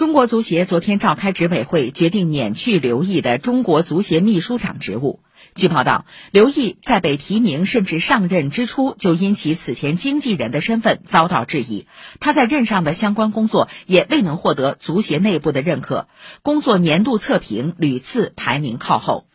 中国足协昨天召开执委会决定免去刘毅的中国足协秘书长职务。据报道刘毅在被提名甚至上任之初就因其此前经纪人的身份遭到质疑。他在任上的相关工作也未能获得足协内部的认可。工作年度测评屡次排名靠后。